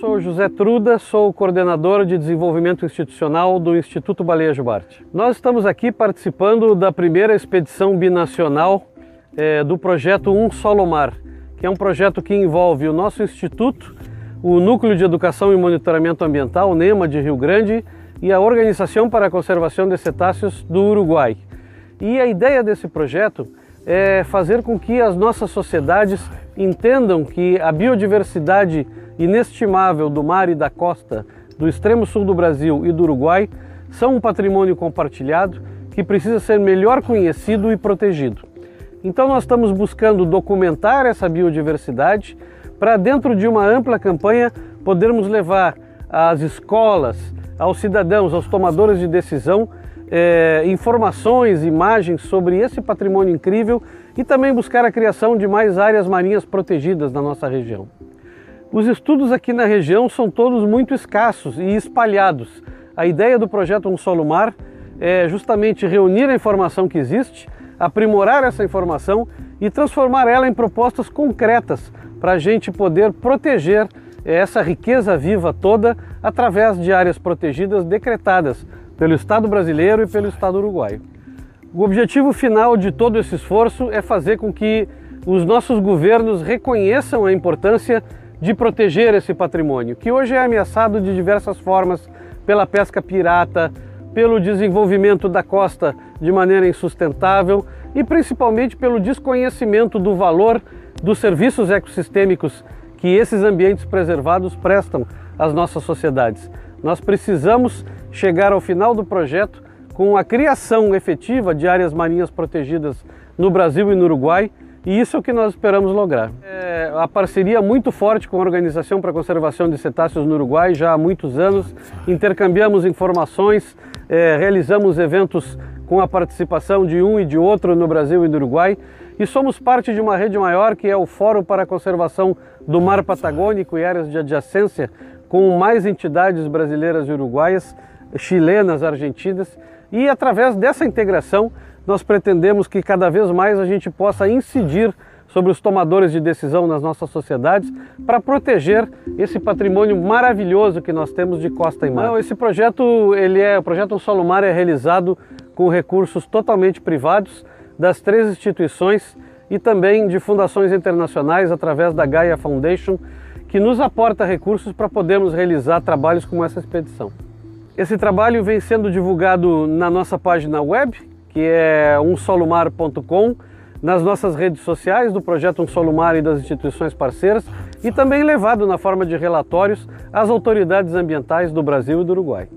sou José Truda, sou coordenador de desenvolvimento institucional do Instituto Baleia Jubarte. Nós estamos aqui participando da primeira expedição binacional é, do projeto Um Solo Mar, que é um projeto que envolve o nosso instituto, o Núcleo de Educação e Monitoramento Ambiental, NEMA de Rio Grande, e a Organização para a Conservação de Cetáceos do Uruguai. E a ideia desse projeto é fazer com que as nossas sociedades entendam que a biodiversidade inestimável do mar e da costa do extremo sul do Brasil e do Uruguai são um patrimônio compartilhado que precisa ser melhor conhecido e protegido. Então nós estamos buscando documentar essa biodiversidade para dentro de uma ampla campanha podermos levar às escolas, aos cidadãos, aos tomadores de decisão, é, informações, imagens sobre esse patrimônio incrível e também buscar a criação de mais áreas marinhas protegidas na nossa região. Os estudos aqui na região são todos muito escassos e espalhados. A ideia do projeto Um Solo Mar é justamente reunir a informação que existe, aprimorar essa informação e transformar ela em propostas concretas para a gente poder proteger essa riqueza viva toda através de áreas protegidas decretadas pelo Estado brasileiro e pelo Estado uruguaio. O objetivo final de todo esse esforço é fazer com que os nossos governos reconheçam a importância de proteger esse patrimônio, que hoje é ameaçado de diversas formas pela pesca pirata, pelo desenvolvimento da costa de maneira insustentável e principalmente pelo desconhecimento do valor dos serviços ecossistêmicos que esses ambientes preservados prestam às nossas sociedades. Nós precisamos chegar ao final do projeto com a criação efetiva de áreas marinhas protegidas no Brasil e no Uruguai, e isso é o que nós esperamos lograr. É a parceria muito forte com a Organização para a Conservação de Cetáceos no Uruguai já há muitos anos, intercambiamos informações, é, realizamos eventos com a participação de um e de outro no Brasil e no Uruguai, e somos parte de uma rede maior que é o Fórum para a Conservação do Mar Patagônico e Áreas de Adjacência, com mais entidades brasileiras e uruguaias, chilenas, argentinas, e através dessa integração nós pretendemos que cada vez mais a gente possa incidir sobre os tomadores de decisão nas nossas sociedades para proteger esse patrimônio maravilhoso que nós temos de costa e mar. Não, esse projeto, ele é, o projeto Solo Mar é realizado com recursos totalmente privados, das três instituições e também de fundações internacionais através da Gaia Foundation, que nos aporta recursos para podermos realizar trabalhos como essa expedição. Esse trabalho vem sendo divulgado na nossa página web, que é umsolomar.com, nas nossas redes sociais do projeto Um Solo Mar e das instituições parceiras e também levado na forma de relatórios às autoridades ambientais do Brasil e do Uruguai.